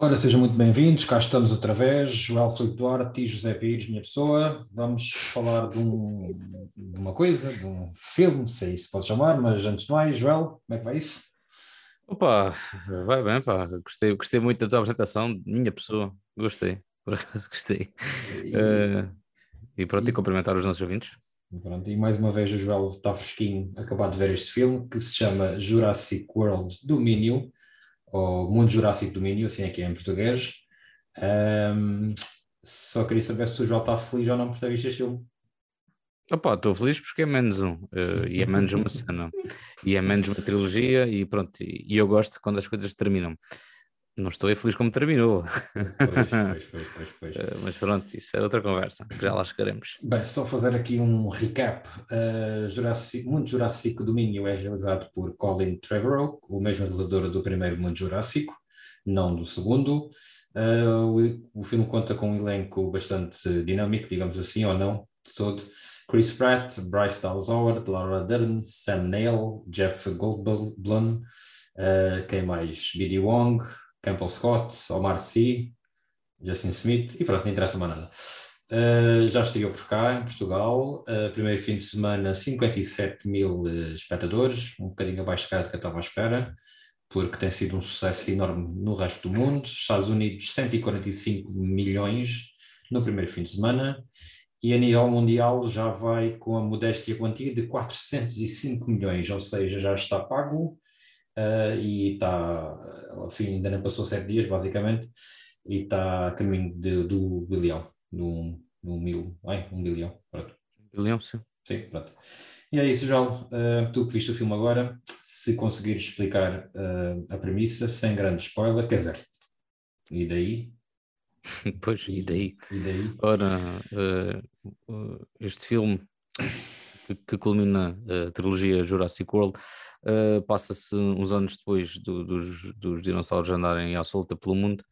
Ora, sejam muito bem-vindos, cá estamos outra vez, Joel Filipe Duarte e José Pires, minha pessoa. Vamos falar de, um- de uma coisa, de um filme, sei se pode chamar, mas antes de mais, Joel, como é que vai isso? Opa, vai bem, pá. Gostei, gostei muito da tua apresentação, minha pessoa. Gostei, por acaso gostei. E, Eh, e pronto, e- e cumprimentar os nossos ouvintes. pronto, e mais uma vez o Joel está fresquinho, acabado de ver este filme, que se chama Jurassic World Domínio, ou Mundo Jurássico Domínio, assim é que é em português. Ahm, só queria saber se o Joel está feliz ou não por ter visto este filme. Opa, estou feliz porque é menos um, eh, e é menos uma cena, e é menos uma trilogia, e pronto, e eu gosto quando as coisas terminam. Não estou aí feliz como terminou, Pois, pois, pois, pois, pois. eh, mas pronto, isso é outra conversa, que já lá chegaremos. Bem, só fazer aqui um recap. Uh, Jurassic, Mundo Jurássico Domínio é realizado por Colin Trevorrow, o mesmo realizador do primeiro Mundo Jurássico, não do segundo. Uh, o, o filme conta com um elenco bastante dinâmico, digamos assim, ou não, de todo. Chris Pratt, Bryce Dallas Howard, Laura Dern, Sam Neill, Jeff Goldblum, uh, quem mais? B.D. Wong, Campbell Scott, Omar Sy, Justin Smith, e pronto, não interessa mais nada. Uh, já estive por cá, em Portugal. Uh, primeiro fim de semana, 57 mil uh, espectadores, um bocadinho abaixo do que eu estava à espera, porque tem sido um sucesso enorme no resto do mundo. Estados Unidos, 145 milhões no primeiro fim de semana. E a nível mundial já vai com a modéstia quantia de 405 milhões, ou seja, já está pago uh, e está, ainda não passou sete dias, basicamente, e está a caminho de, do bilhão, um, um mil, ai, um bilhão, pronto. William, sim. Sim, pronto. E é isso, João. Uh, tu que viste o filme agora, se conseguires explicar uh, a premissa, sem grande spoiler, quer dizer, e daí? Pois, e daí? E daí? Ora, eh, este filme que, que culmina a trilogia Jurassic World eh, passa-se uns anos depois do- dos, dos dinossauros andarem à solta pelo mundo.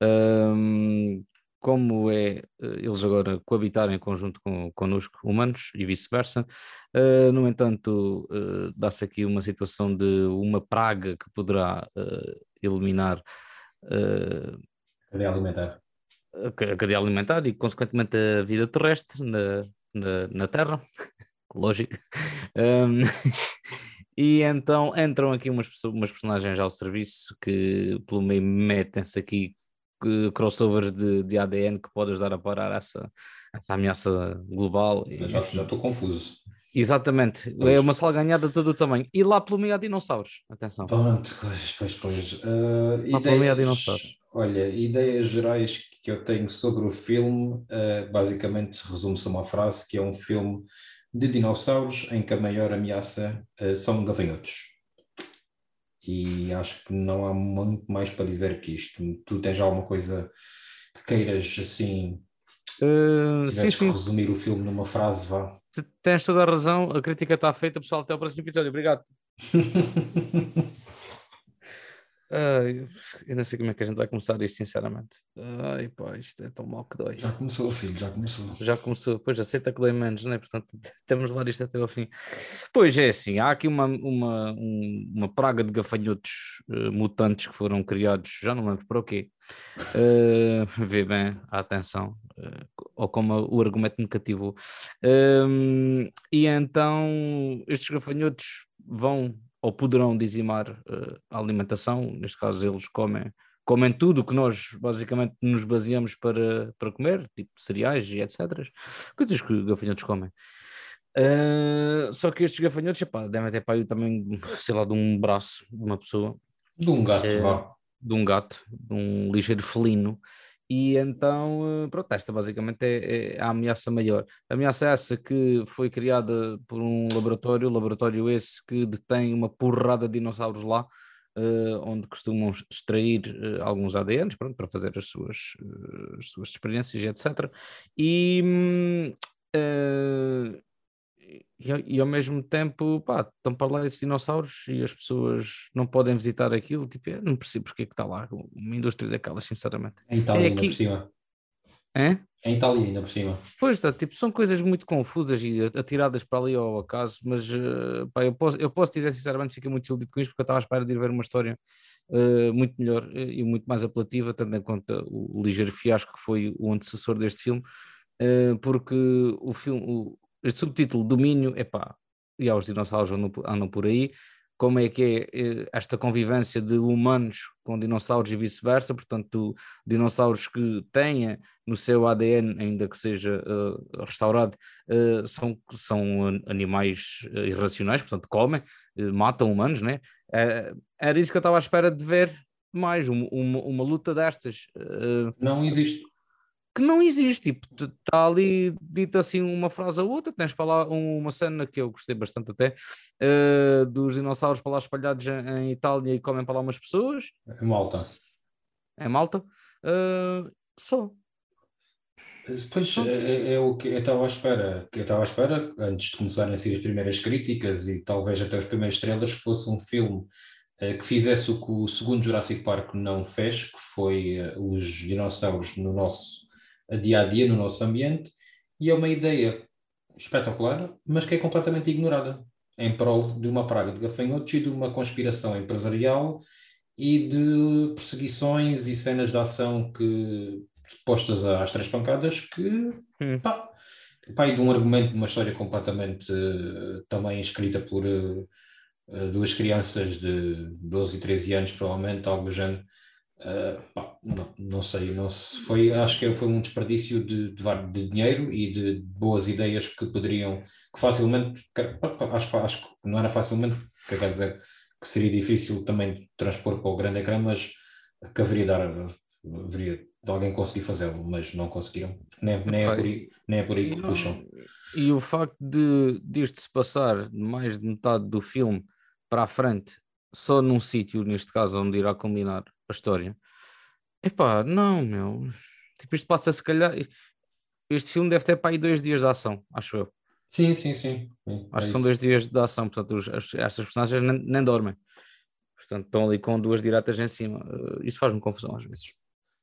Ahm, como é eh, eles agora coabitarem em conjunto com, connosco, humanos, e vice-versa. Eh, no entanto, eh, dá-se aqui uma situação de uma praga que poderá eh, eliminar eh, Cadeia alimentar. a a cadeia alimentar e, consequentemente, a vida terrestre na, na, na Terra. Lógico. Um, e então entram aqui umas, umas personagens ao serviço que, pelo meio, metem-se aqui crossovers de, de ADN que pode ajudar a parar essa, essa ameaça global. Eu Já estou confuso. Exatamente. Pois. É uma salganhada de todo o tamanho. E lá pelo meio há dinossauros. Atenção. Pronto, pois, pois, pois. Uh, Lá para o meio há ideias, dinossauros. olha, ideias gerais que eu tenho sobre o filme, uh, basicamente resume-se a uma frase que é um filme de dinossauros em que a maior ameaça uh, são gafanhotos. E acho que não há muito mais para dizer que isto. Tu tens alguma coisa que queiras assim, Uh, se sim, que sim. resumir o filme numa frase, vá. Tens toda a razão. A crítica está feita, pessoal. Até ao próximo episódio. Obrigado. Ai, eu não sei como é que a gente vai começar isto, sinceramente. Ai, pá, isto é tão mal que dói. Já começou, filho, já começou. Já começou, pois aceita que dói menos, não é? Portanto, temos de levar isto até ao fim. Pois é, assim, há aqui uma, uma, um- uma praga de gafanhotos eh, mutantes que foram criados, já não lembro para o quê. Eh, vê bem a atenção, eh, ou como o argumento me cativou. Ehm, e então estes gafanhotos vão ou poderão dizimar eh, a alimentação, neste caso eles comem, comem tudo o que nós basicamente nos baseamos para, para comer, tipo cereais e etc. Coisas que gafanhotos comem. Eh, só que estes gafanhotos, epá, devem ter para aí também, sei lá, de um braço de uma pessoa De um gato, É. de um gato, de um ligeiro felino, e então, eh, pronto, esta basicamente é, é a ameaça maior. A ameaça é essa que foi criada por um laboratório, laboratório esse que detém uma porrada de dinossauros lá, eh, onde costumam extrair eh, alguns ADNs, pronto, para fazer as suas, eh, as suas experiências etc. E, eh, e, ao- e ao mesmo tempo, pá, estão para lá esses dinossauros e as pessoas não podem visitar aquilo, tipo, eu não percebo porque é que está lá uma indústria daquelas, sinceramente. Em Itália, É ainda aqui- por cima. É? Em Itália, ainda por cima. Pois está, tipo, são coisas muito confusas e atiradas para ali ao acaso, mas uh, pá, eu, posso, eu posso dizer sinceramente, fiquei muito iludido com isto, porque eu estava à espera de ir ver uma história uh, muito melhor uh, e muito mais apelativa, tendo em conta o, o, ligeiro fiasco que foi o antecessor deste filme, porque o filme, o, este subtítulo, Domínio, é pá, e aos dinossauros andam, andam por aí, como é que é eh, esta convivência de humanos com dinossauros e vice-versa, portanto, dinossauros que tenha no seu ADN, ainda que seja uh, restaurado, uh, são, são animais irracionais, portanto, comem, uh, matam humanos, né? era isso que eu estava à espera de ver mais, uma, uma luta destas. Não existe que não existe, tipo, está ali dita assim uma frase ou outra, tens para lá uma cena que eu gostei bastante até, uh, dos dinossauros para lá espalhados em, Itália e comem para lá umas pessoas. Em Malta. Em Malta. Uh, só. Depois é, é, é, o que eu estava à espera, que eu estava à espera, antes de começarem a ser as primeiras críticas e talvez até as primeiras estrelas, que fosse um filme uh, que fizesse o que o segundo Jurassic Park não fez, que foi os dinossauros no nosso a dia a dia no nosso ambiente e é uma ideia espetacular, mas que é completamente ignorada em prol de uma praga de gafanhotos e de uma conspiração empresarial e de perseguições e cenas de ação que postas às três pancadas que hum. pá, pá, e de um argumento de uma história completamente uh, também escrita por uh, duas crianças de 12 e 13 anos, provavelmente, algo do género, Uh, não, não, sei, não se foi, acho que foi um desperdício de, de, de, dinheiro e de boas ideias que poderiam, que facilmente, acho, acho que não era facilmente, quer dizer, que seria difícil também transpor para o grande ecrã, mas que haveria, dar, haveria de alguém conseguir fazê-lo, mas não conseguiram, nem, nem, é, por aí, nem é por aí que puxam. E o facto de disto se passar mais de metade do filme para a frente, só num sítio, neste caso, onde irá combinar a história. Epá, não, meu. Tipo, isto passa se calhar. Este filme deve ter para aí dois dias de ação, acho eu. Sim, sim, sim. sim acho é que são dois dias de ação, portanto, os, estas personagens nem, nem, dormem. Portanto, estão ali com duas diretas em cima. Uh, isso faz-me confusão às vezes.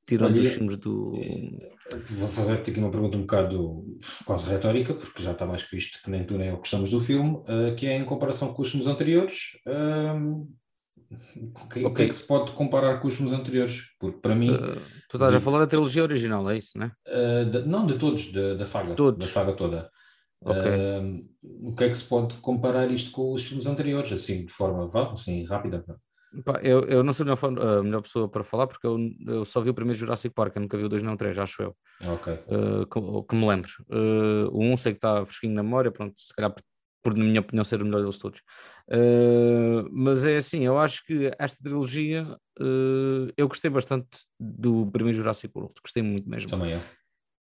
Tirando os filmes do. Eh, vou fazer-te aqui uma pergunta um bocado quase retórica, porque já está mais que visto que nem tu nem eu gostamos do filme, uh, que é em comparação com os filmes anteriores. Uh, okay. o que, é que se pode comparar com os filmes anteriores? Porque para mim. Uh, tu estás de, a falar da trilogia original, é isso, não é? Uh, de, não, de todos, de, da saga. Todos. Da saga toda. Okay. Uh, o que é que se pode comparar isto com os filmes anteriores, assim, de forma assim, rápida? Pá, eu, eu não sou a melhor, a melhor, pessoa para falar porque eu, eu, só vi o primeiro Jurassic Park, eu nunca vi o 2 não 3, acho eu. Ok. que, que, me lembro. o 1 um sei que está fresquinho na memória, pronto, se calhar por na minha opinião ser o melhor deles todos. Uh, mas é assim, eu acho que esta trilogia uh, eu gostei bastante do primeiro Jurassic World, gostei muito mesmo. Também é.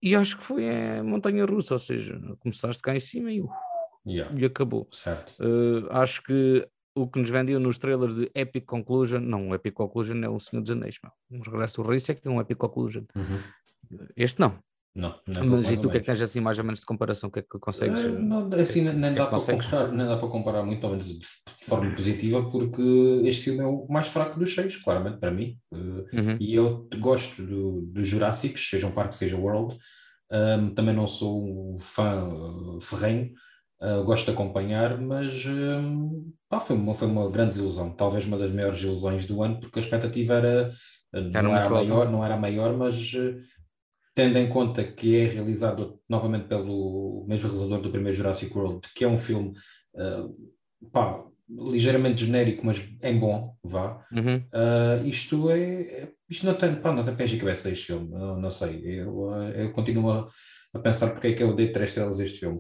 E acho que foi a montanha russa, ou seja, começaste cá em cima e, uh, yeah. e acabou. Certo. acho que o que nos vendiam nos trailers de Epic Conclusion, não, o Epic Conclusion é o Senhor dos Anéis, meu. Um regresso do Rei, é que é um Epic Conclusion. Uhum. Este não, não, não Mas e tu o que é que tens assim mais ou menos de comparação? O que é que consegues? Eh, não, assim, nem, nem, é dá para comparar, nem dá para comparar muito, ao menos de, forma positiva, porque este filme é o mais fraco dos seis, claramente, para mim. Eh, uhum. E eu gosto dos do Jurássicos, seja um parque, seja World. Um, também não sou um fã uh, ferrenho, uh, gosto de acompanhar, mas um, pá, foi, uma, foi uma grande ilusão, talvez uma das maiores ilusões do ano, porque a expectativa era, era não, era maior, não era maior, mas tendo em conta que é realizado novamente pelo mesmo realizador do primeiro Jurassic World, que é um filme uh, pá, ligeiramente genérico, mas é bom, vá. Uhum. Uh, isto é. Isto não tem, pá, não tem pés e cabeça este filme, não, não sei. Eu, eu continuo a, a, pensar porque é que eu dei três estrelas a este filme.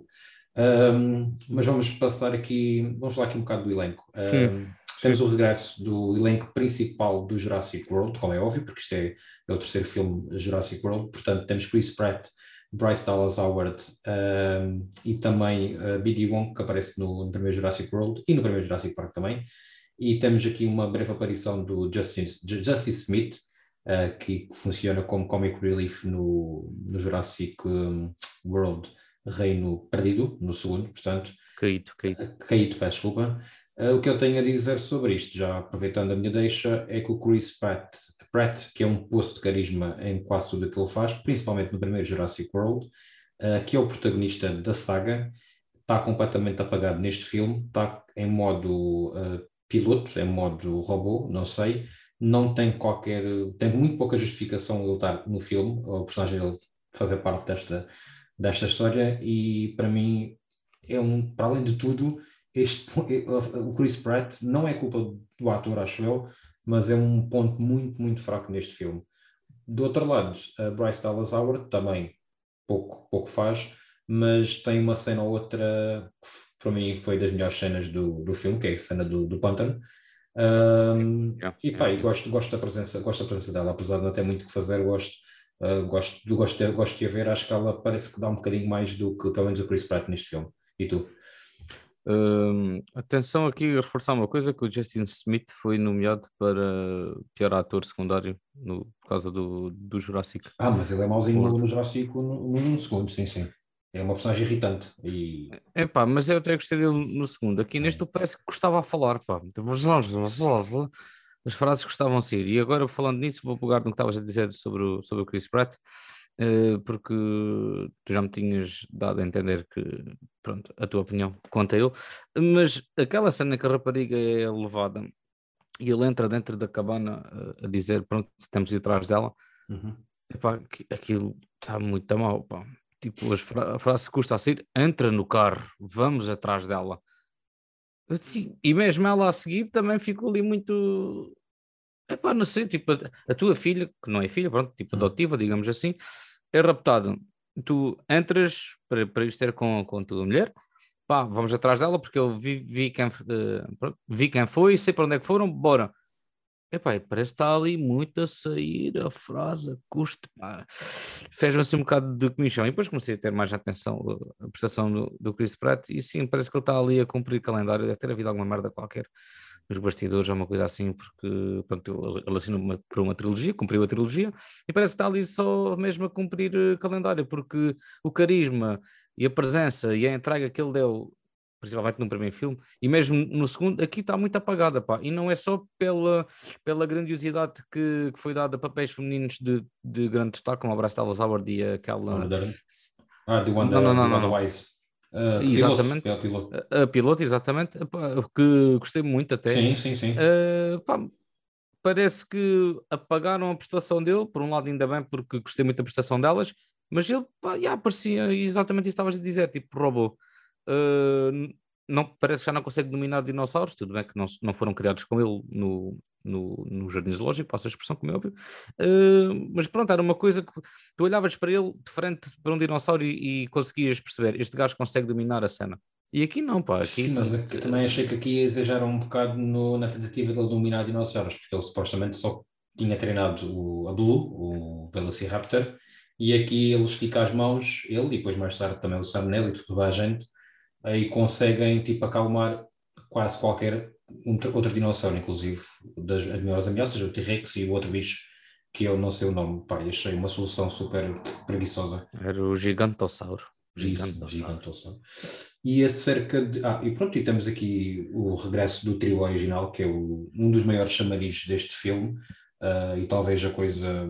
Um, mas vamos passar aqui, vamos falar aqui um bocado do elenco. Um, temos o regresso do elenco principal do Jurassic World, como é óbvio, porque isto é, é o terceiro filme Jurassic World. Portanto, temos Chris Pratt, Bryce Dallas Howard um, e também uh, B.D. Wong, que aparece no, no, primeiro Jurassic World e no primeiro Jurassic Park também. E temos aqui uma breve aparição do Justin, Justice Smith, uh, que funciona como comic relief no, no Jurassic um, World Reino Perdido, no segundo, portanto. Caído, caído. Caído, peço desculpa. Uh, o que eu tenho a dizer sobre isto, já aproveitando a minha deixa, é que o Chris Pratt, Pratt, que é um poço de carisma em quase tudo o que ele faz, principalmente no primeiro Jurassic World, uh, que é o protagonista da saga, está completamente apagado neste filme, está em modo uh, piloto, em modo robô, não sei, não tem qualquer, tem muito pouca justificação ele estar no filme, o personagem dele fazer parte desta, desta história e para mim é um, para além de tudo, este, o Chris Pratt não é culpa do ator, acho eu, mas é um ponto muito, muito fraco neste filme. Do outro lado, a Bryce Dallas Howard também pouco, pouco faz, mas tem uma cena ou outra que para mim foi das melhores cenas do, do filme, que é a cena do, do pântano. Um, yeah, e pá, yeah. gosto, gosto, da presença, gosto da presença dela, apesar de não ter muito que fazer, gosto, uh, gosto, gosto, de, gosto de a ver, acho que ela parece que dá um bocadinho mais do que pelo menos o Chris Pratt neste filme. E tu? Uh, atenção aqui a reforçar uma coisa que o Justin Smith foi nomeado para pior ator secundário no, por causa do, do Jurassic. Ah, mas ele é mauzinho no, no Jurassic no, no, segundo, sim, sim. É uma personagem irritante. E... É pá, mas eu até gostei dele no segundo. Aqui neste parece que gostava a falar, pá. As frases gostavam de ser. E agora, falando nisso, vou pegar no que estavas a dizer sobre o, sobre o Chris Pratt. Eh, porque tu já me tinhas dado a entender que, pronto, a tua opinião quanto a ele, mas aquela cena que a rapariga é levada e ele entra dentro da cabana eh, a dizer, pronto, temos de ir atrás dela, uhum. Epá, aquilo está muito mal, pá. Tipo, fra a frase custa a sair, entra no carro, vamos atrás dela. E mesmo ela a seguir também ficou ali muito. Epá, não sei, tipo, a, a tua filha, que não é filha, pronto, tipo hum. adotiva, digamos assim, é raptado. Tu entras para, para ir ter com, com a tua mulher, pá, vamos atrás dela porque eu vi, vi, quem, uh, vi quem foi, sei para onde é que foram, bora. Epá, parece que está ali muito a sair a frase, custo, fez-me assim um bocado de comissão. E depois comecei a ter mais atenção a prestação do, do Chris Pratt, e sim, parece que ele está ali a cumprir calendário, deve ter havido alguma merda qualquer nos bastidores ou uma coisa assim, porque pronto, ele assinou uma, por uma trilogia, cumpriu a trilogia, e parece que está ali só mesmo a cumprir uh, calendário, porque o carisma e a presença e a entrega que ele deu, principalmente no primeiro filme, e mesmo no segundo, aqui está muito apagada, pá, e não é só pela, pela grandiosidade que, que foi dada a papéis femininos de, de grande destaque, como a Bryce Dallas Howard e aquela... Ah, não, não, não, não. Wise. Uh, exatamente. Piloto, piloto. A, a, piloto, exatamente. que gostei muito até. Sim, sim, sim. Uh, pá, parece que apagaram a prestação dele, por um lado ainda bem, porque gostei muito da prestação delas, mas ele pá, já parecia exatamente isso que estavas a dizer, tipo robô. Uh, não, parece que já não consegue dominar dinossauros, tudo bem que não, não foram criados com ele no, no, no jardim zoológico, passo a expressão como é óbvio, uh, mas pronto, era uma coisa que tu olhavas para ele de frente para um dinossauro e, e conseguias perceber, este gajo consegue dominar a cena. E aqui não, pá. Aqui Sim, mas aqui, também achei que aqui exageraram um bocado no, na tentativa de ele dominar dinossauros, porque ele supostamente só tinha treinado o, a Blue, o Velociraptor, e aqui ele estica as mãos, ele e depois mais tarde também o Sam Neill e toda a gente, aí conseguem tipo acalmar quase qualquer outro dinossauro, inclusive, das maiores ameaças, o T-Rex e o outro bicho que eu não sei o nome, pá, achei uma solução super preguiçosa. Era o gigantossauro. Gigantossauro. gigantossauro. E acerca de. Ah, e pronto, e temos aqui o regresso do trio original, que é o, um dos maiores chamarizes deste filme, uh, e talvez a coisa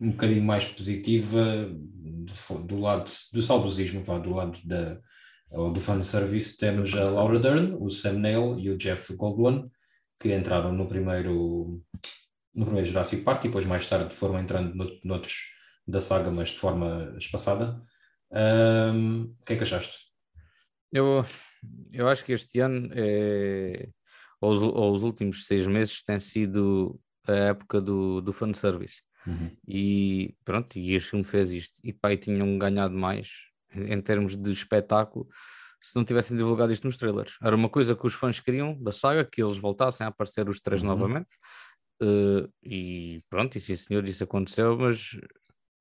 um bocadinho mais positiva do, do lado do saudosismo, do lado da, do fanservice, temos a Laura Dern, o Sam Neill e o Jeff Goldblum, que entraram no primeiro, no primeiro Jurassic Park e depois mais tarde foram entrando no, noutros da saga, mas de forma espaçada. Um, o que é que achaste? Eu, eu acho que este ano, é, ou, os, ou os últimos seis meses, tem sido a época do, do fanservice. Uhum. E pronto, e este filme fez isto. E pai, tinham ganhado mais em termos de espetáculo se não tivessem divulgado isto nos trailers. Era uma coisa que os fãs queriam da saga, que eles voltassem a aparecer os três uhum. novamente. Uh, e pronto, e sim senhor, isso aconteceu, mas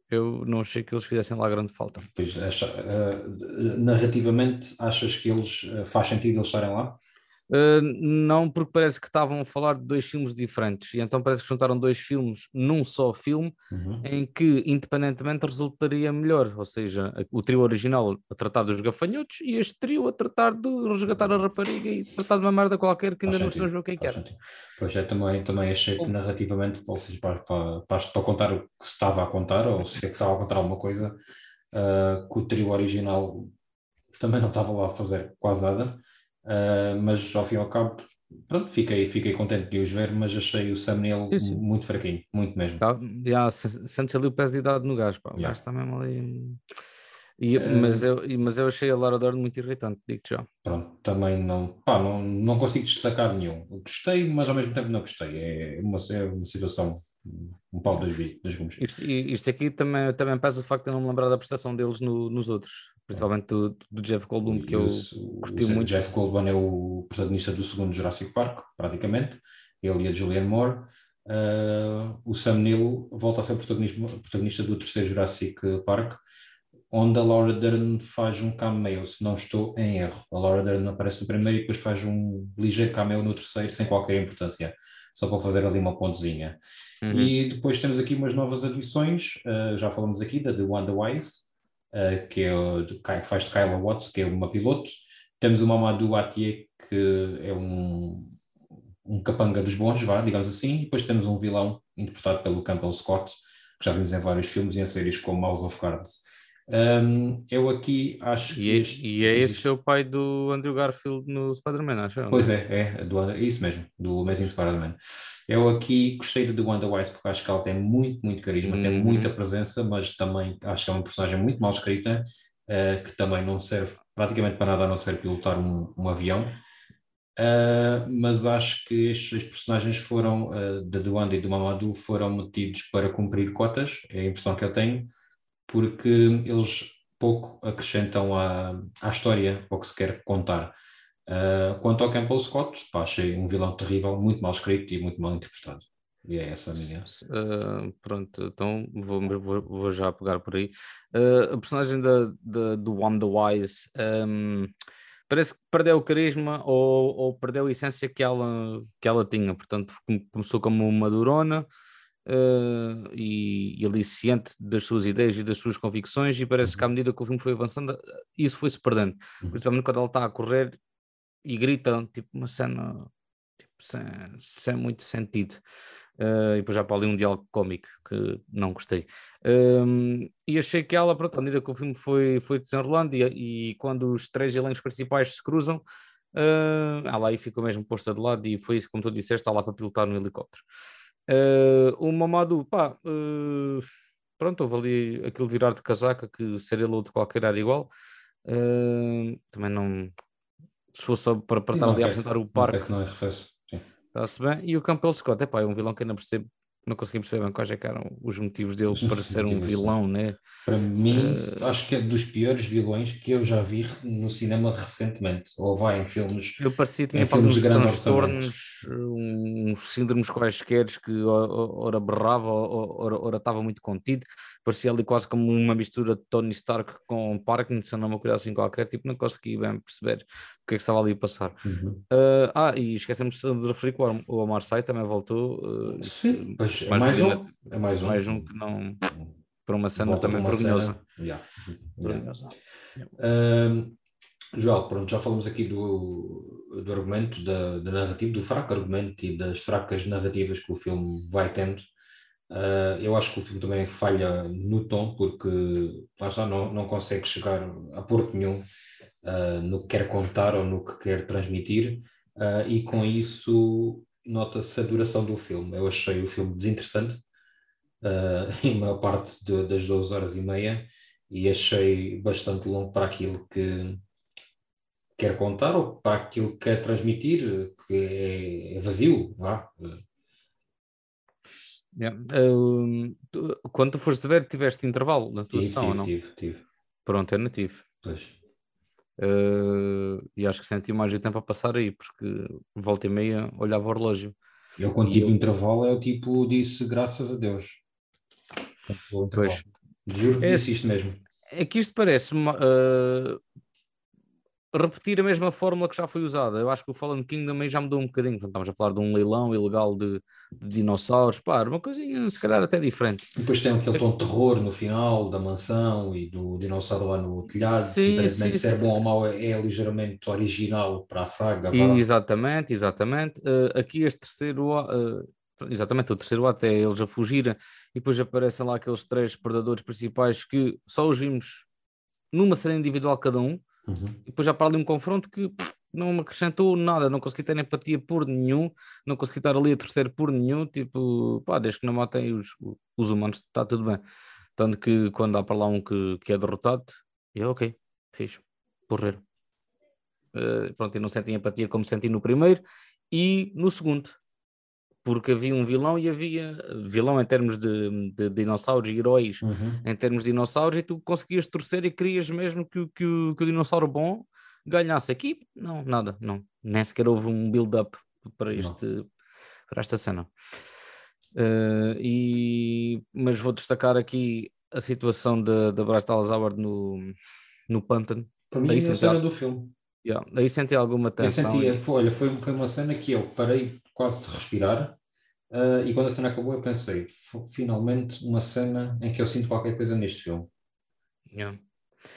eu não achei que eles fizessem lá grande falta. Pois, acha, uh, narrativamente, achas que eles uh, faz sentido eles estarem lá? Uh, não, porque parece que estavam a falar de dois filmes diferentes, e então parece que juntaram dois filmes num só filme, uhum. em que independentemente resultaria melhor, ou seja, o trio original a tratar dos gafanhotos e este trio a tratar de resgatar a rapariga e tratar de uma merda qualquer que ainda não sabemos o que é que era. Pois é, também, também achei que narrativamente, ou seja, para, para, para, para, contar o que se estava a contar, ou se é que estava a contar alguma coisa, uh, que o trio original também não estava lá a fazer quase nada Uh, mas ao fim e ao cabo, pronto, fiquei, fiquei contente de os ver, mas achei o Sam Neill muito fraquinho, muito mesmo. Tá, já, sentes ali o peso de idade no gajo, pá, o yeah. gajo está mesmo ali. E, uh, mas, eu, mas eu achei a Lara Dern muito irritante, digo já. Pronto, também não, pá, não, não consigo destacar nenhum. Gostei, mas ao mesmo tempo não gostei. É uma, é uma situação um pau das gumes. Isto, isto aqui também, também pesa o facto de eu não me lembrar da prestação deles no, nos outros principalmente do, do Jeff Goldblum, que eu curti o muito. Jeff Goldblum é o protagonista do segundo Jurassic Park, praticamente, ele e a Julianne Moore. Uh, o Sam Neill volta a ser protagonista, protagonista do terceiro Jurassic Park, onde a Laura Dern faz um cameo, se não estou em erro. A Laura Dern aparece no primeiro e depois faz um ligeiro cameo no terceiro, sem qualquer importância, só para fazer ali uma pontezinha. Uhum. E depois temos aqui umas novas adições, uh, já falamos aqui da The Wanda Wise, uh, que, é que faz de Kyla Watts, que é uma piloto. Temos o Mamadou Atier, que é um, um capanga dos bons, vá, digamos assim. E depois temos um vilão interpretado pelo Campbell Scott, que já vimos em vários filmes e em séries como House of Cards. Um, eu aqui acho que. E, este, e é esse que é o pai do Andrew Garfield no Spider-Man, acho. É? Pois é, é, do, é isso mesmo, do Amazing Spider-Man. Eu aqui gostei do Wanda Wise porque acho que ela tem muito, muito carisma, uhum. tem muita presença, mas também acho que é uma personagem muito mal escrita, uh, que também não serve praticamente para nada a não ser pilotar um, um avião. Uh, mas acho que estes personagens foram, uh, da Wanda e do Mamadou, foram metidos para cumprir cotas, é a impressão que eu tenho porque eles pouco acrescentam à, à história, ao que se quer contar. Uh, quanto ao Campbell Scott, pá, achei um vilão terrível, muito mal escrito e muito mal interpretado. E é essa a minha. Uh, pronto, então vou, vou, vou, já pegar por aí. Uh, a personagem da, da, do One the Wise um, parece que perdeu o carisma ou, ou, perdeu a essência que ela, que ela tinha. Portanto, começou como uma durona, uh, e, e aliciante das suas ideias e das suas convicções, e parece que à uhum. medida que o filme foi avançando, isso foi-se perdendo. Uhum. Principalmente quando ela está a correr e grita, tipo, uma cena tipo, sem, sem muito sentido. Uh, e depois já para ali um diálogo cómico que não gostei. Um, e achei que ela, pronto, à medida que o filme foi, foi desenrolando e, e quando os três elencos principais se cruzam, uh, ela aí ficou mesmo posta de lado e foi isso, como tu disseste, está lá para pilotar no helicóptero. Uh, o Mamadou, pá, uh, pronto, houve ali aquele virar de casaca que ser ele outro qualquer era igual. Uh, também não. Se fosse só para, para estar ali a apresentar o parque. Não, não. Está-se bem. E o Campbell Scott, é pá, é um vilão que ainda percebo não consegui perceber bem quais é eram os motivos dele para ser um vilão, né? Para mim, uh... acho que é dos piores vilões que eu já vi no cinema recentemente, ou vai em filmes. Eu parecia que tinha filmes de transtornos, uns síndromes quaisquer que ora berrava, ora, ora estava muito contido, parecia ali quase como uma mistura de Tony Stark com Parkinson, uma coisa assim qualquer, tipo, não consegui bem perceber o que é que estava ali a passar. Uhum. Uh, ah, e esquecemos de referir que o Omar Sy também voltou. Uh, Sim, pois é mais, um, é mais um. Mais um que não. Para uma cena Volta também uma vergonhosa. Cena. Yeah. vergonhosa. Yeah. Uh, Joel, pronto, já falamos aqui do, do argumento, da, da narrativa, do fraco argumento e das fracas narrativas que o filme vai tendo. Uh, eu acho que o filme também falha no tom, porque lá está, não, não consegue chegar a porto nenhum uh, no que quer contar ou no que quer transmitir, uh, e com isso nota-se a duração do filme. Eu achei o filme desinteressante, em maior parte de, das duas horas e meia, e achei bastante longo para aquilo que quer contar ou para aquilo que quer transmitir, que é, é vazio. Lá. Yeah. Uh, tu, quando tu foste ver, tiveste intervalo na tua tive, sessão, tive, não? Tive, tive. Pronto, é nativo. Pois. Uh, e acho que senti mais o tempo a passar aí, porque volta e meia olhava o relógio. Eu quando tive eu... intervalo, eu tipo disse graças a Deus. Pois. Juro que é, disse isto mesmo. É que isto parece uh, repetir a mesma fórmula que já foi usada. Eu acho que o Fallen King também já mudou um bocadinho. Portanto, estamos a falar de um leilão ilegal de, de dinossauros, pá, uma coisinha se calhar até diferente. Depois tem aquele tom de terror no final da mansão e do dinossauro lá no telhado, sim, independentemente se é bom ou mau, é, é, ligeiramente original para a saga. exatamente, exatamente. Uh, aqui este terceiro, uh, exatamente, o terceiro ato é eles a fugirem e depois aparecem lá aqueles três predadores principais que só os vimos numa cena individual cada um Uhum. E depois já para ali um confronto que não me acrescentou nada, não consegui ter empatia por nenhum, não consegui estar ali a terceiro por nenhum, tipo, pá, desde que não matem os, os humanos, está tudo bem. Tanto que quando há para lá um que, que é derrotado, eu, ok, fiz, porreiro. Uh, pronto, e não senti empatia como senti no primeiro e no segundo porque havia um vilão e havia vilão em termos de, de dinossauros e heróis uhum. em termos de dinossauros, e tu conseguias torcer e querias mesmo que, que, o, que o dinossauro bom ganhasse aqui. Não, nada, não. Nem sequer houve um build-up para, este, para esta cena. Uh, e, mas vou destacar aqui a situação da Bryce Dallas Howard no, no pântano. Para mim, é a cena do filme. Yeah. Aí senti alguma tensão. Eu senti, foi, olha, foi, foi uma cena que eu parei quase de respirar uh, e quando a cena acabou eu pensei, finalmente uma cena em que eu sinto qualquer coisa neste filme. Yeah.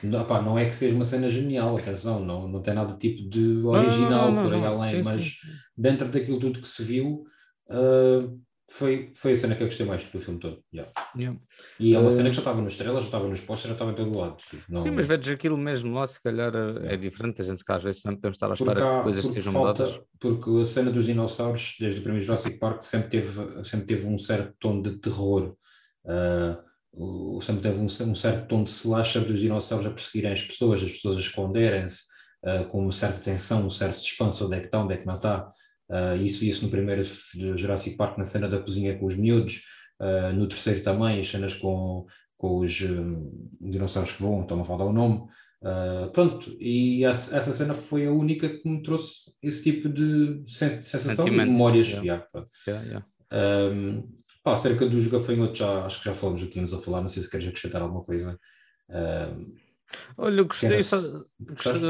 Não, pá, não é que seja uma cena genial, atenção, não, não tem nada tipo de original não, não, por aí além, sim, mas sim. dentro daquilo tudo que se viu, uh, foi, foi a cena que eu gostei mais do filme todo. Yeah. Yeah. E é uma uh... cena que já estava nos estrelas, já estava nos posters, já estava em todo lado. Tipo, não... Sim, mas vedes aquilo mesmo lá, se calhar é diferente. A gente às vezes não podemos estar à espera que coisas sejam falta, mudadas. Porque a cena dos dinossauros, desde o primeiro Jurassic Park, sempre teve, sempre teve um certo tom de terror. Uh, sempre teve um, um, certo tom de slasher dos dinossauros a perseguirem as pessoas, as pessoas a esconderem-se, uh, com uma certa tensão, um certo suspense, onde é que está, onde é que não está. Uh, isso isso no primeiro Jurassic Park, na cena da cozinha com os miúdos, uh, no terceiro também, as cenas com, com os um, dinossauros que voam, estão a falar o nome. Uh, pronto, e essa, essa, cena foi a única que me trouxe esse tipo de sensação de memórias. Yeah. Yeah, yeah. Um, pá, acerca dos gafanhotos, já, acho que já falamos o que tínhamos a falar, não sei se queres acrescentar alguma coisa. Um, Olha, eu gostei. Só, gostei,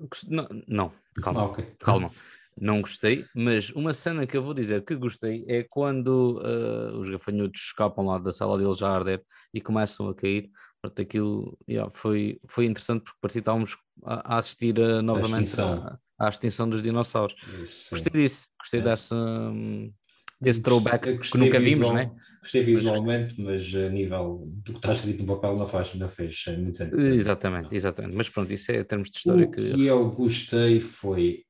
gostei não, não, calma. Ah, okay. Calma não gostei, mas uma cena que eu vou dizer que gostei é quando uh, os gafanhotos escapam lá da sala deles já a arder e começam a cair. Portanto, aquilo yeah, foi, foi interessante porque parecia estávamos a, a assistir uh, novamente. À, à, extinção dos dinossauros. Isso, gostei disso, gostei é. dessa, um, desse throwback que nunca vimos, né? Gostei visualmente, mas, mas a nível do que está escrito no papel não faz, não fez muito sentido. Exatamente, exatamente. Mas pronto, isso é termos de história o que... que eu gostei foi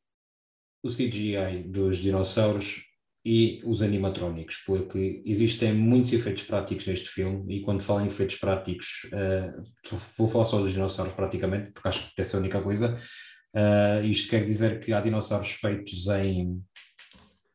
o CGI dos dinossauros e os animatrónicos, porque existem muitos efeitos práticos neste filme, e quando falo em efeitos práticos, uh, vou falar só dos dinossauros praticamente, porque acho que essa é a única coisa. Uh, isto quer dizer que há dinossauros feitos em,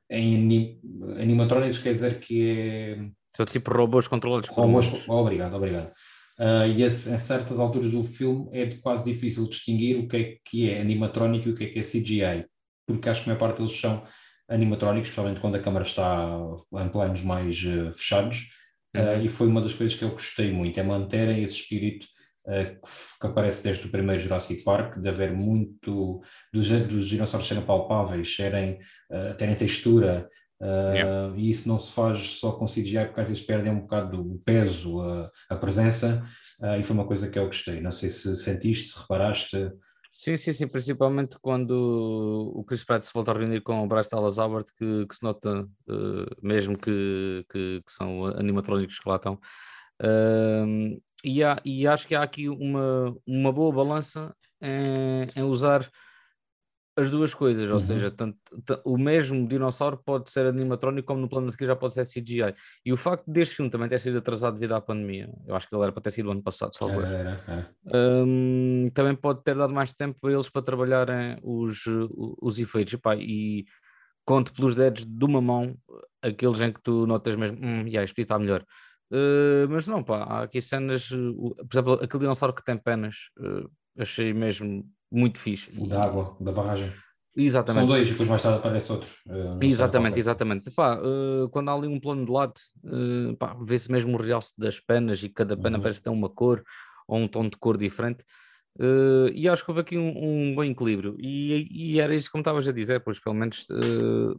em anim, animatrónicos, quer dizer que é. São tipo robôs controlados por robôs. Obrigado, obrigado. Uh, e a, a, certas alturas do filme é quase difícil distinguir o que é que é animatrónico e o que é que é CGI porque acho que a maior parte deles são animatrónicos, especialmente quando a câmara está em planos mais uh, fechados, uhum. uh, e foi uma das coisas que eu gostei muito, é manterem esse espírito uh, que, aparece desde o primeiro Jurassic Park, de haver muito, dos, dos dinossauros serem palpáveis, serem, terem textura, yeah. e isso não se faz só com CGI, porque às vezes perdem um bocado o peso, a, a presença, e foi uma coisa que eu gostei, não sei se sentiste, se reparaste... Sim, sim, sim, principalmente quando o Chris Pratt se volta a reunir com o Bryce Dallas Howard, que, que se nota uh, mesmo que, que, que, são animatrónicos que lá estão. Uh, e, há, e acho que há aqui uma, uma boa balança em, em usar as duas coisas, ou uhum. seja, tanto, o mesmo dinossauro pode ser animatrónico como no plano de seguir já pode ser CGI. E o facto deste filme também ter sido atrasado devido à pandemia, eu acho que ele era para ter sido o ano passado, salvo é, é. um, também pode ter dado mais tempo para eles para trabalharem os, os efeitos. E, pá, e conto pelos dedos de uma mão aqueles em que tu notas mesmo, hum, yeah, isto está melhor. Uh, mas não, pá, há aqui cenas, uh, por exemplo, aquele dinossauro que tem penas, uh, achei mesmo muito fixe. O da água, da barragem. Exatamente. São dois, e depois mais tarde aparece outro. Uh, exatamente, exatamente. Pá, uh, quando há ali um plano de lado, uh, vê-se mesmo o realce das penas e cada pena uhum. parece ter uma cor ou um tom de cor diferente. E acho que houve aqui um, um bom equilíbrio. E, e, era isso como estavas a dizer, pois pelo menos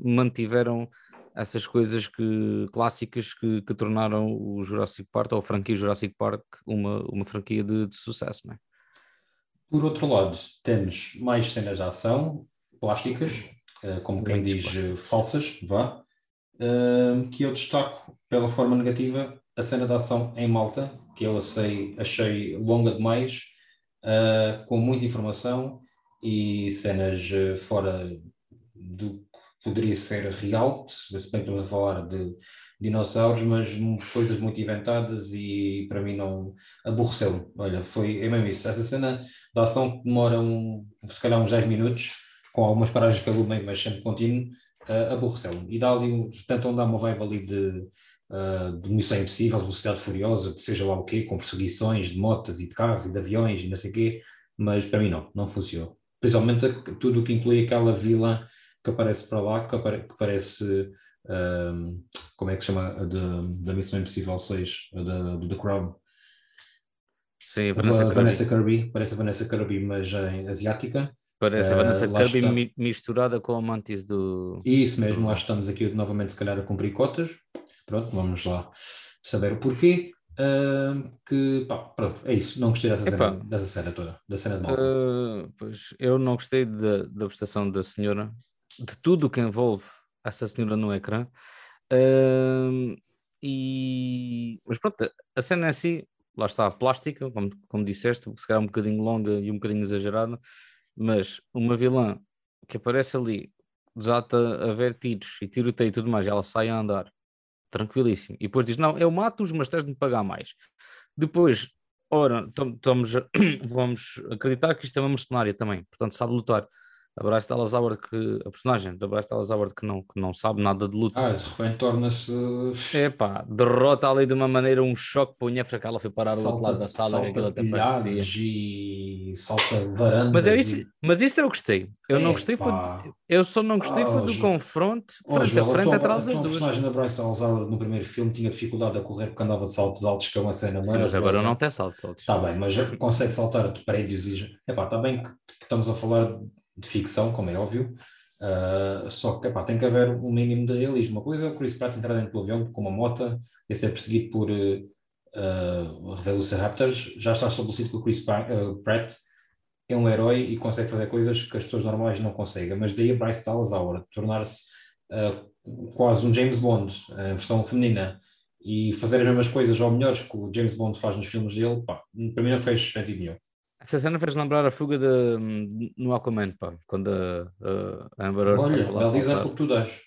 mantiveram essas coisas que, clássicas que, que, tornaram o Jurassic Park ou a franquia Jurassic Park uma, uma franquia de, de sucesso, não é? Por outro lado, temos mais cenas de ação plásticas, uh, como quem diz falsas, vá, que eu destaco pela forma negativa a cena de ação em Malta, que eu achei, achei longa demais uh, com muita informação e cenas fora do poderia ser real, se bem estamos a falar de dinossauros, mas coisas muito inventadas e para mim não aborreceu-me. Olha, foi é mesmo isso. Essa cena da ação que demora um, se calhar uns 10 minutos, com algumas paragens pelo meio, mas sempre contínuo, uh, aborreceu-me. E dá ali, tentam dar uma vibe ali de uh, de Missão Impossível, Velocidade Furiosa, que seja lá o quê, com perseguições de motas e de carros e de aviões e não sei o quê, mas para mim não, não funcionou. Principalmente tudo o que inclui aquela vila que aparece para lá, que, apare, que parece, uh, como é que se chama, da Missão Impossível 6, do The Crown. Sim, a Vanessa, a Vanessa Kirby. Parece a Vanessa Kirby, mas em asiática. Parece a Vanessa uh, Kirby está. misturada com a Mantis do... Isso mesmo, que estamos aqui novamente se calhar a cumprir cotas, Pronto, vamos lá saber o porquê. Uh, que pá, pronto, é isso. Não gostei dessa, cena, dessa cena toda, da cena de malta. Uh, pois eu não gostei da, da prestação da senhora, de tudo o que envolve essa senhora no ecrã. Uh, e mas pronto, a cena é assim, lá está a plástica, como, como disseste, se calhar um bocadinho longa e um bocadinho exagerada, mas uma vilã que aparece ali, desata a ver tiros e tiroteio e tudo mais, ela sai a andar tranquilíssimo. E depois diz: Não, eu mato-os, mas tens de me pagar mais. Depois, ora, estamos, vamos acreditar que isto é uma mercenária também, portanto, sabe lutar a Bryce Dallas Howard que a personagem da Bryce Dallas Howard que não, que não sabe nada de luta. Ah, de repente torna-se. É pá, derrota ali de uma maneira um choque para o Nhefra que ela foi parar salta, do outro lado da sala que aquilo até parecia. e salta varandas. Mas, é isso, e... mas isso eu gostei. Eu não gostei, foi, eu só não gostei foi do confronto frente a frente atrás das duas. A personagem da Bryce Dallas Howard no primeiro filme tinha dificuldade a correr porque andava de saltos altos, que é uma cena Sim, Mas agora não tem saltos altos. Está bem, mas consegue saltar de prédios e. Epá, está bem que, que estamos a falar de ficção, como é óbvio, uh, só que epá, tem que haver um mínimo de realismo. Uma coisa é o Chris Pratt entrar dentro do avião com uma moto e ser perseguido por uh, Velociraptors, já está estabelecido que o Chris Pratt é um herói e consegue fazer coisas que as pessoas normais não conseguem, mas daí Bryce Dallas Howard tornar-se uh, quase um James Bond, em versão feminina, e fazer as mesmas coisas ou melhores que o James Bond faz nos filmes dele, pá, para mim não fez sentido nenhum. Essa cena fez lembrar a fuga de, no Aquaman, pá, quando a, a Amber Heard Olha, belo exemplo que tu dás.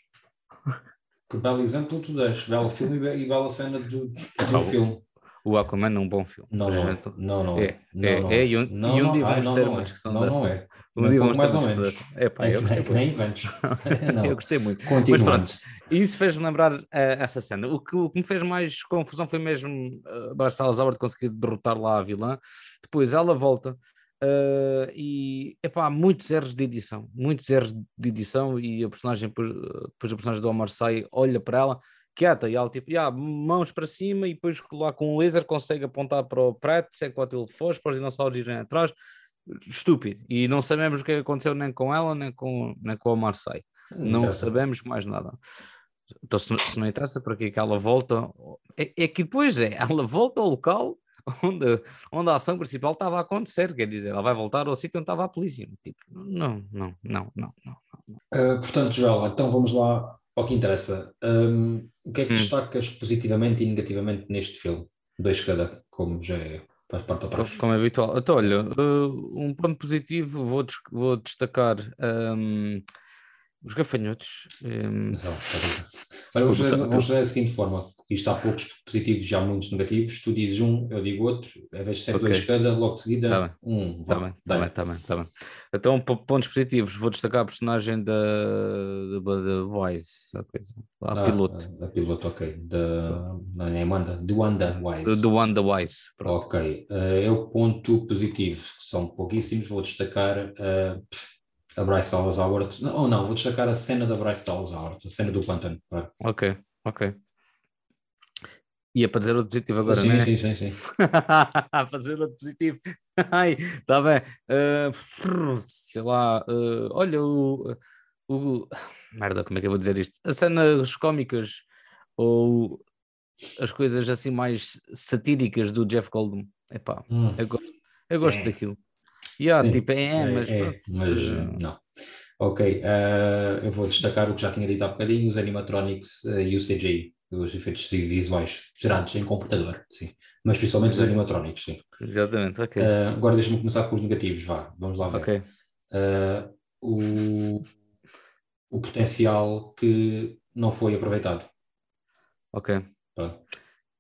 Que belo exemplo que tu dás. Belo filme e bela cena do, do filme. O Aquaman é um bom filme. Não, não, é. não, não é. Não, é, não. é, e um, não, e um dia vamos ter uma discussão não, dessa. Não é. Mais ou menos. É, pá, eu gostei nem inventos. eu gostei muito. Mas pronto, isso fez-me lembrar uh, essa cena. O que, o que, me fez mais confusão foi mesmo uh, Bryce Dallas Howard conseguir derrotar lá a vilã. Depois ela volta Uh, e epá, muitos erros de edição, muitos erros de edição, e a personagem, depois, depois a personagem do Omar sai, olha para ela, quieta, e ela tipo, yeah, mãos para cima, e depois lá com um laser consegue apontar para o prato, enquanto ele foge, para os dinossauros irem atrás, estúpido, e não sabemos o que aconteceu nem com ela, nem com, nem com Omar sai, não sabemos mais nada. Então, se, se não interessa para que ela volta, é, é que depois é, ela volta ao local onde, onde a ação principal estava a acontecer, quer dizer, ela vai voltar ao sítio onde estava a polícia. Tipo, não, não, não, não, não. não. Uh, portanto, Joel, então vamos lá ao que interessa. Um, o que é que hum. destacas positivamente e negativamente neste filme? Dois cada, como já é, faz parte da. Como é habitual. Então, olha, uh, um ponto positivo vou, vou destacar um, os gafanhotos. Um... Não, Olha, vamos, fazer, vamos fazer da seguinte forma: isto há poucos positivos e há muitos negativos. Tu dizes um, eu digo outro, ao invés de ser okay. dois cada, logo de seguida, tá um. Está bem, está bem, está bem, tá bem. Então, pontos positivos, vou destacar a personagem da, da, da Wise, a coisa, a ah, piloto. A, a, piloto, ok. Da, não é Amanda, do Wanda Wise. Do Wanda Wise. Pronto. Ok. Uh, eu ponto positivo, que são pouquíssimos, vou destacar. Uh, a Bryce Dallas Howard. Ou não, vou destacar a cena da Bryce Dallas Howard, a cena do pântano. Ok, ok. Ia para dizer outro positivo agora, sim, não é? sim, sim, sim. para dizer outro positivo. Ai, está bem. Uh, sei lá, uh, olha o, o. Merda, como é que eu vou dizer isto? As cenas cómicas ou as coisas assim mais satíricas do Jeff Goldblum. Epá, Hum. eu, gosto, eu gosto É. daquilo. E há, Sim, tipo, é, mas, é, pronto, mas uh, não. Ok, eh, eu vou destacar o que já tinha dito há bocadinho, os animatronics eh, e o CGI, os efeitos visuais gerados em computador, sim. Mas principalmente os Ok. animatronics, sim. exatamente, ok. Eh, agora deixa-me começar com os negativos, vá, vamos lá ver. ok, Eh, o, o potencial que não foi aproveitado. ok. Pronto.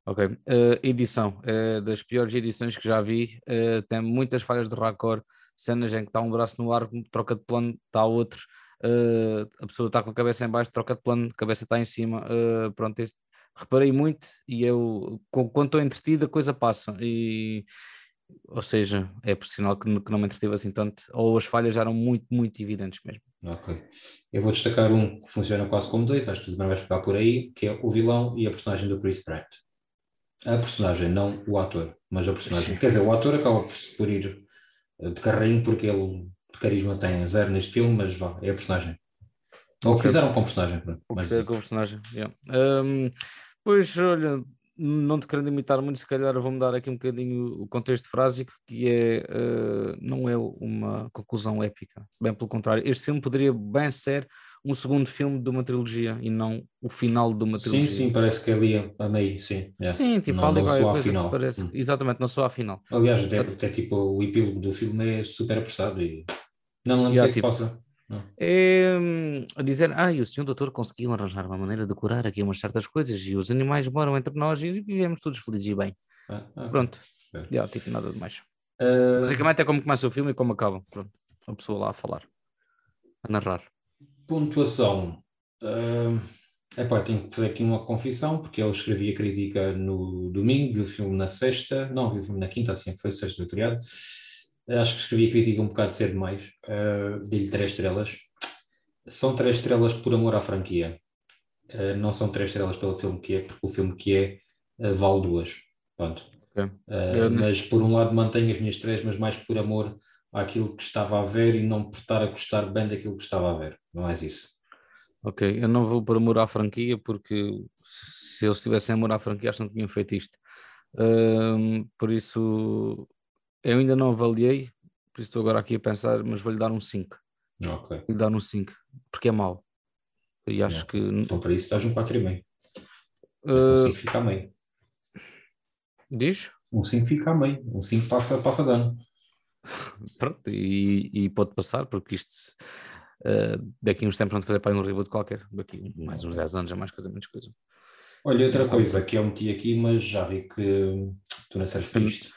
Ok. Uh, edição. É das piores edições que já vi. Uh, tem muitas falhas de raccord, cenas em que está um braço no ar, troca de plano, está outro. Uh, a pessoa está com a cabeça em baixo, troca de plano, a cabeça está em cima. Uh, pronto, este- reparei muito e eu, quando estou entretido, a coisa passa. E, ou seja, é por sinal que, que não me entretive assim tanto, ou as falhas eram muito, muito evidentes mesmo. Ok. Eu vou destacar um que funciona quase como dois, acho que tu também vais pegar por aí, que é o vilão e a personagem do Chris Pratt. A personagem, não o ator, mas a personagem. Sim. Quer dizer, o ator acaba por, por ir eh, de carrinho porque ele de carisma tem zero neste filme, mas vá, é a personagem. Ou o que Ok. fizeram com a personagem, pronto. O que Mas, fizer com personagem. yeah. Um, pois, olha, não te querendo imitar muito, se calhar vou-me dar aqui um bocadinho o contexto frásico, que é, uh, não é uma conclusão épica. Bem pelo contrário, este filme poderia bem ser um segundo filme de uma trilogia e não o final de uma sim, trilogia. sim, parece que ali a, a meio, sim. yeah. Sim, tipo, Não- ali não só a que final. parece. Hum. Exatamente, não só à final. Aliás, até, até tipo o epílogo do filme é super apressado e não lembro o Yeah, que é que tipo, passa. É hum, a dizer, ah, e o senhor doutor conseguiu arranjar uma maneira de curar aqui umas certas coisas e os animais moram entre nós e vivemos todos felizes e bem. Ah, ah, Pronto, ok. já, tipo, nada de mais. Ah, Basicamente é como começa o filme e como acaba. Pronto, a pessoa lá a falar, a narrar. Pontuação. Uh, epá, tenho que fazer aqui uma confissão, porque eu escrevi a crítica no domingo, vi o filme na sexta, não, vi o filme na quinta, assim que foi sexta do feriado. Acho que escrevi a crítica um bocado cedo demais, uh, dei-lhe três estrelas. São três estrelas por amor à franquia. Uh, não são três estrelas pelo filme que é, porque o filme que é uh, vale duas. Pronto. Ok. Uh, mas por um lado mantenho as minhas três, mas mais por amor àquilo que estava a ver e não por estar a gostar bem daquilo que estava a ver. Não é isso. Ok, eu não vou por amor à franquia porque se eles tivessem amor à franquia acho que não tinham feito isto. Por isso eu ainda não avaliei, por isso estou agora aqui a pensar, mas vou-lhe dar um 5. Ok. Vou-lhe dar um 5, porque é mau. E acho Yeah. que Então para isso estás um 4,5. Um uh, 5 fica a meio. diz? Um 5 fica a meio. Um 5 passa, passa dano. Pronto, e, e pode passar, porque isto uh, daqui a uns tempos vão fazer para um reboot qualquer, daqui mais uns 10 anos, é mais coisa, menos coisa. Olha, outra É, coisa que eu meti aqui, mas já vi que tu não serves para isto.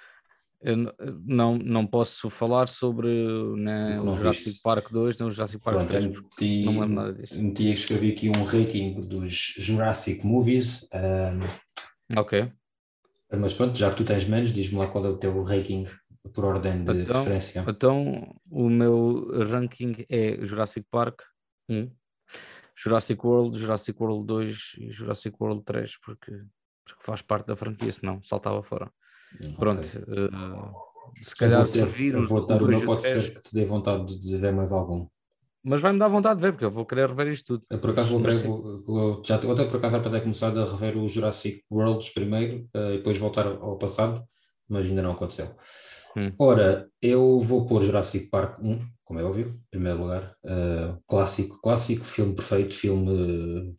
Eu n- não, não posso falar sobre né, O Jurassic viste. Park 2 nem o Jurassic Park Pronto, 3, eu porque meti, não me lembro nada disso. meti e escrevi aqui um rating dos Jurassic Movies. ahm, Ok, mas pronto, já que tu tens menos, diz-me lá qual é o teu rating por ordem de Então, preferência. então o meu ranking é Jurassic Park 1, Jurassic World, Jurassic World 2 e Jurassic World 3, porque, porque faz parte da franquia, senão saltava fora. Pronto, eh, se calhar vou, se vir eu vou dar pode ser que te dê vontade de ver mais algum. mas vai-me dar vontade de ver, porque eu vou querer rever isto tudo. Eu, por acaso vou, querer- vou- vou- já até por acaso até começado a rever o Jurassic Worlds primeiro eh, e depois voltar ao passado, mas ainda não aconteceu. Hum. Ora, eu vou pôr Jurassic Park 1, como é óbvio, em primeiro lugar. Eh, clássico, clássico, filme perfeito, filme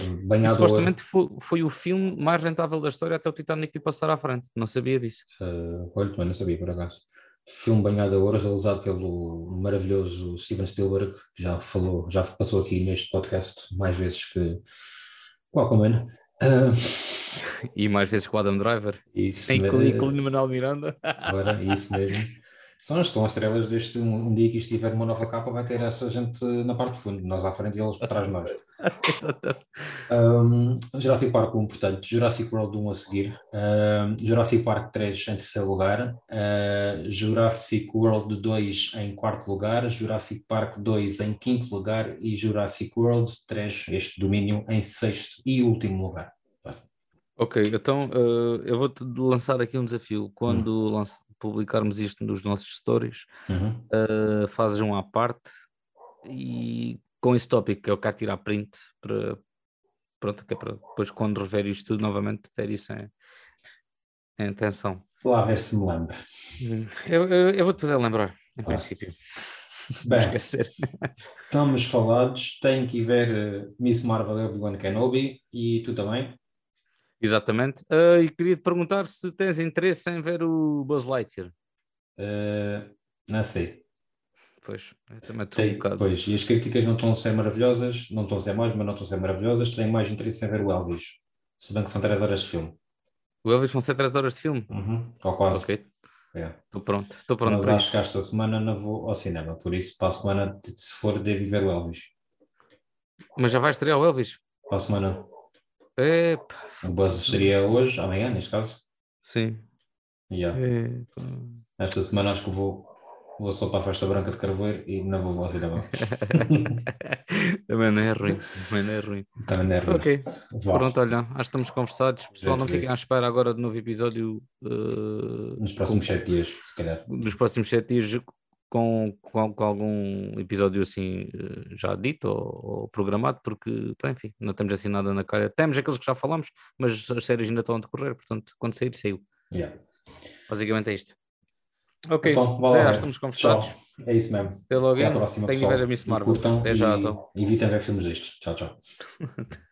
E supostamente foi, foi o filme mais rentável da história até o Titanic lhe passar à frente. Não sabia disso. Uh, olha, também não sabia por acaso. Filme banhado a ouro, realizado pelo maravilhoso Steven Spielberg, que já falou, já passou aqui neste podcast mais vezes que o Aquaman. Uh, E mais vezes com o Adam Driver. isso, E me- com o Manuel Miranda. Ora, isso mesmo. São as, são as estrelas deste. Um, um dia que isto tiver uma nova capa, vai ter essa gente na parte de fundo, nós à frente e eles para trás de nós. Exatamente. Um, Jurassic Park 1, portanto, Jurassic World 1 a seguir, um, Jurassic Park 3 em terceiro lugar, uh, Jurassic World 2 em quarto lugar, Jurassic Park 2 em quinto lugar e Jurassic World 3, este domínio, em sexto e último lugar. Ok, então uh, eu vou-te lançar aqui um desafio. Quando Hum. lance- publicarmos isto nos nossos stories, Uhum. uh, fazes um à parte e com esse tópico que eu quero tirar print para pronto, que é para depois quando rever isto tudo novamente ter isso em, em atenção. Vou lá ver se me lembro. Eu, eu, eu vou-te fazer lembrar, em Ah. princípio. Se não Bem. esquecer. Estamos falados, tenho que ver uh, Miss Marvel e Obi-Wan Kenobi e tu também? Exatamente. Uh, e queria te perguntar se tens interesse em ver o Buzz Lightyear. Uh, não sei. Pois, eu também estou um bocado. pois, e as críticas não estão a ser maravilhosas, não estão a ser mais, mas não estão a ser maravilhosas. Tenho mais interesse em ver o Elvis, se bem que são 3 horas de filme. O Elvis vão ser 3 horas de filme? Uhum. Ou quase. Ok, É. estou pronto. Estou pronto Mas para acho isso. que esta semana não vou ao cinema, por isso para a semana, se for, devo ver o Elvis. Mas já vai estrear o Elvis? Para a semana. Epá, O Buzz seria hoje, amanhã, neste caso. sim. Yeah. Epá. Esta semana acho que vou, vou só para a Festa Branca de Carvoeiro e não vou ao cinema. Também não é ruim. Também não é ruim. Também não é ruim. Ok, Vá. pronto, olha, acho que estamos conversados. Pessoal, não fiquem à espera agora de novo episódio uh, Nos próximos 7 dias, se calhar. nos próximos sete dias com, com, com algum episódio assim eh, já dito ou, ou programado, porque, enfim, não temos assim nada na calha. Temos aqueles que já falamos, mas as séries ainda estão a decorrer, portanto, quando sair, saiu. Yeah. Basicamente é isto. Ok, Então, Zé, que estamos conversados. Tchau. É isso mesmo. Até logo. Até à próxima, Tenho que pessoal. ver a Miss Marvel. Curtam Até já, e então. evitem ver filmes destes. Tchau, tchau.